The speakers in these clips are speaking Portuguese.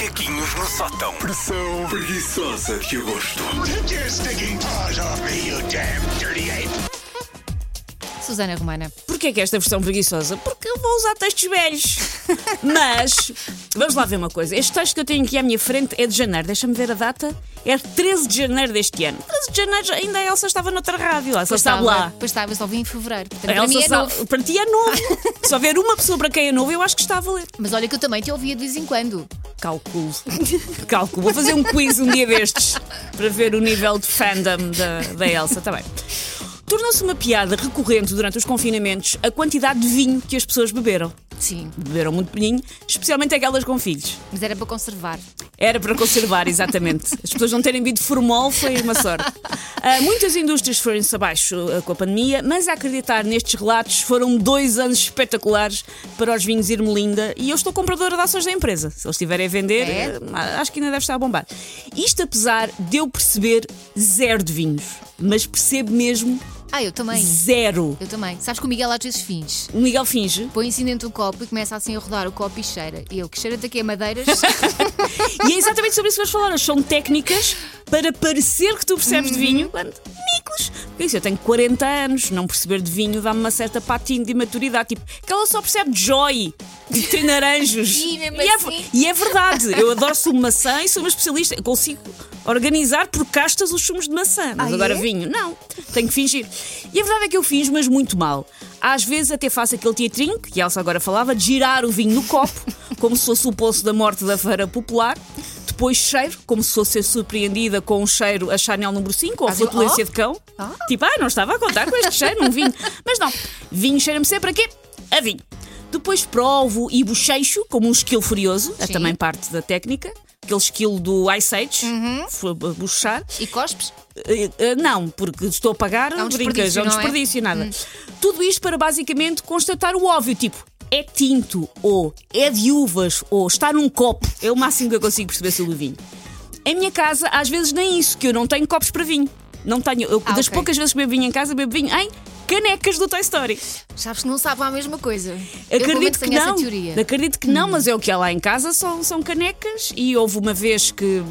Macaquinhos no sótão. Pressão preguiçosa que eu gosto. Take your stinking paws off me, you damn dirty ape! Susana Romana. Porquê que esta versão preguiçosa? Porque eu vou usar textos velhos. Mas, vamos lá ver uma coisa. Este texto que eu tenho aqui à minha frente é de janeiro. Deixa-me ver a data. É 13 de janeiro deste ano. 13 de janeiro ainda a Elsa estava noutra rádio. A Elsa está lá. Pois estava, eu só vim em fevereiro. Portanto, A para mim Elsa é sabe- novo. para ti é novo. Se houver uma pessoa para quem é novo, eu acho que está a valer. Mas olha que eu também te ouvia de vez em quando. Cálculo. Cálculo. Vou fazer um quiz um dia destes para ver o nível de fandom da, da Elsa. Está bem. Tornou-se uma piada recorrente durante os confinamentos a quantidade de vinho que as pessoas beberam. Sim, Beberam muito vinho, especialmente aquelas com filhos. mas era para conservar. Era para conservar, exatamente. As pessoas não terem bebido formol foi uma sorte. Ah, muitas indústrias foram-se abaixo ah, com a pandemia, mas a acreditar nestes relatos foram dois anos espetaculares para os vinhos Irmelinda e eu estou compradora de ações da empresa. Se eles estiverem a vender, É? ah, acho que ainda deve estar a bombar. Isto apesar de eu perceber zero de vinhos, mas percebo mesmo Ah, eu também. zero. Eu também. Sabes que o Miguel às vezes finge. O Miguel finge Põe assim dentro do copo e começa assim a rodar o copo e cheira. E eu, que cheira daqui a madeiras. E é exatamente sobre isso que vais falar. São técnicas para parecer que tu percebes de vinho quando micos. Porque isso, eu tenho 40 anos, não perceber de vinho dá-me uma certa patina de imaturidade. Tipo, que ela só percebe de joy, de trinaranjos. Ih, mesmo e, é, assim? e é verdade, eu adoro sumo de maçã e sou uma especialista. Eu consigo organizar por castas os sumos de maçã. Mas Ah, agora é? vinho, não. Tenho que fingir. E a verdade é que eu finjo, mas muito mal. Às vezes até faço aquele teatrinho, que a Elsa agora falava, de girar o vinho no copo, como se fosse o poço da morte da feira popular. Depois cheiro, como se fosse ser surpreendida com um cheiro a Chanel número 5 ou a flatulência Oh. de cão. Ah. Tipo, ah, não estava a contar com este cheiro num vinho. Mas não, vinho cheira-me sempre a quê? A vinho. Depois provo e bochecho, como um esquilo furioso, é Sim. também parte da técnica. Aquele esquilo do Ice Age, Uhum. foi bochechar. e cospes? Eh, eh, não, porque estou a pagar, É um brincas, é um não é? desperdício, nada. Tudo isto para basicamente constatar o óbvio, tipo, é tinto, ou é de uvas, ou está num copo. É o máximo que eu consigo perceber sobre o vinho. Em minha casa, às vezes nem isso, que eu não tenho copos para vinho. Não tenho. Eu, Ah, das ok. poucas vezes que bebo vinho em casa, bebo vinho em canecas do Toy Story. Sabes que não sabe a mesma coisa. Acredito que não. Hum. Acredito que não, mas é o que há lá em casa são, são canecas e houve uma vez que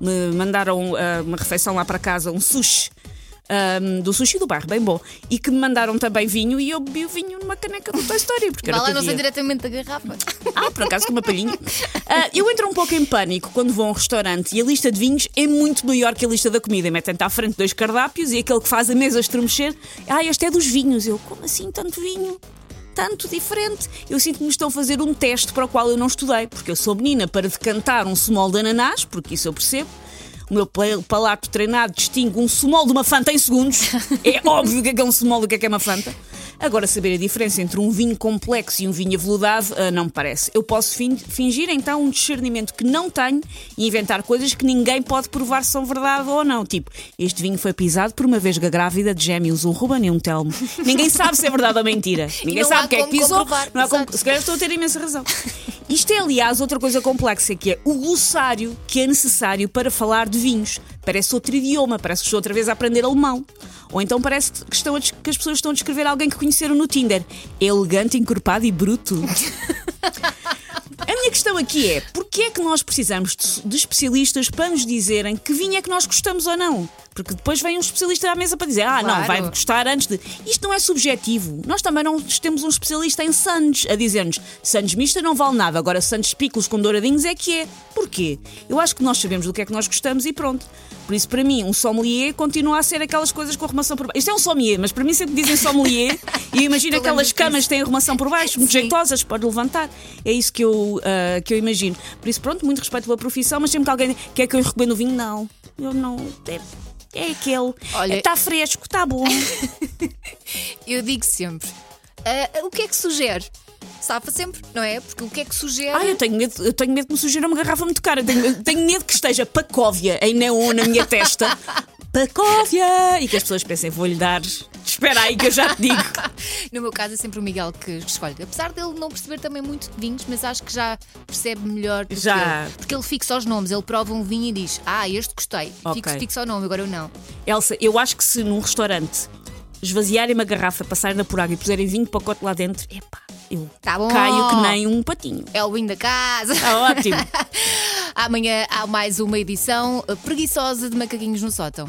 me mandaram ah, uma refeição lá para casa, um sushi. Ahm, do sushi do bairro, bem bom. E que me mandaram também vinho e eu bebi o vinho numa caneca do Toy Story. Porque era Vá lá, não sei diretamente da garrafa. Ah, por acaso com uma palhinha. Ah, eu entro um pouco em pânico quando vou a um restaurante e a lista de vinhos é muito maior que a lista da comida. Metem-te à frente dois cardápios e aquele que faz a mesa estremecer. Ah, este é dos vinhos. Eu, como assim tanto vinho? Tanto diferente. Eu sinto que me estão a fazer um teste para o qual eu não estudei, porque eu sou menina para decantar um small de ananás, porque isso eu percebo. O meu pal- palato treinado distingue um small de uma Fanta em segundos. É óbvio o que é que é um small e o que é é uma Fanta. Agora, saber a diferença entre um vinho complexo e um vinho aveludado ah, não me parece. Eu posso fin- fingir então um discernimento que não tenho e inventar coisas que ninguém pode provar se são verdade ou não. Tipo, este vinho foi pisado por uma vesga grávida de gêmeos, um Ruben e um Telmo. Ninguém sabe se é verdade ou mentira. Ninguém sabe o que é que pisou. Não há como- se calhar estou a ter imensa razão. Isto é, aliás, outra coisa complexa, que é o glossário que é necessário para falar de vinhos. Parece outro idioma, parece que estou outra vez a aprender alemão. Ou então parece que, estão a que as pessoas estão a descrever alguém que conheceram no Tinder. Elegante, encorpado e bruto. A minha questão aqui é: porquê é que nós precisamos de, de especialistas para nos dizerem que vinho é que nós gostamos ou não? Porque depois vem um especialista à mesa para dizer: ah, não, Claro. vai gostar antes de. Isto não é subjetivo. Nós também não temos um especialista em Sandes a dizer-nos: Sandes mista não vale nada, agora Sandes picos com douradinhos é que é. Porquê? Eu acho que nós sabemos do que é que nós gostamos e pronto. Por isso, para mim, um sommelier continua a ser aquelas coisas com arrumação por baixo. Isto é um sommelier, mas para mim sempre dizem sommelier e eu imagino Eu aquelas camas que têm arrumação por baixo, muito Sim. jeitosas, pode levantar. É isso que eu, ah, que eu imagino. Por isso, pronto, muito respeito pela profissão, mas sempre que alguém quer que eu recomendo o vinho, não. Eu não. É, é aquele. Olha- Está fresco, está bom. Eu digo sempre. ah, o que é que sugere? Safa sempre, não é? Porque o que é que sugere? Ah, eu tenho medo, eu tenho medo que me sugira uma garrafa muito cara. Tenho, tenho medo que esteja Pacóvia em neon na minha testa. Pacóvia! E que as pessoas pensem, vou-lhe dar. Espera aí que eu já te digo. No meu caso é sempre o Miguel que escolhe. Apesar dele não perceber também muito de vinhos, mas acho que já percebe melhor do Já. que eu. Porque ele fixa os nomes, ele prova um vinho e diz: Ah, este gostei. Ok. Fixa, fixa o nome, agora eu não. Elsa, eu acho que se num restaurante esvaziarem uma garrafa, passarem-na por água e puserem vinho de pacote lá dentro, epá, eu Tá bom. caio que nem um patinho. É o vinho da casa. Está ótimo. Amanhã há mais uma edição eh, preguiçosa de Macaquinhos no Sótão.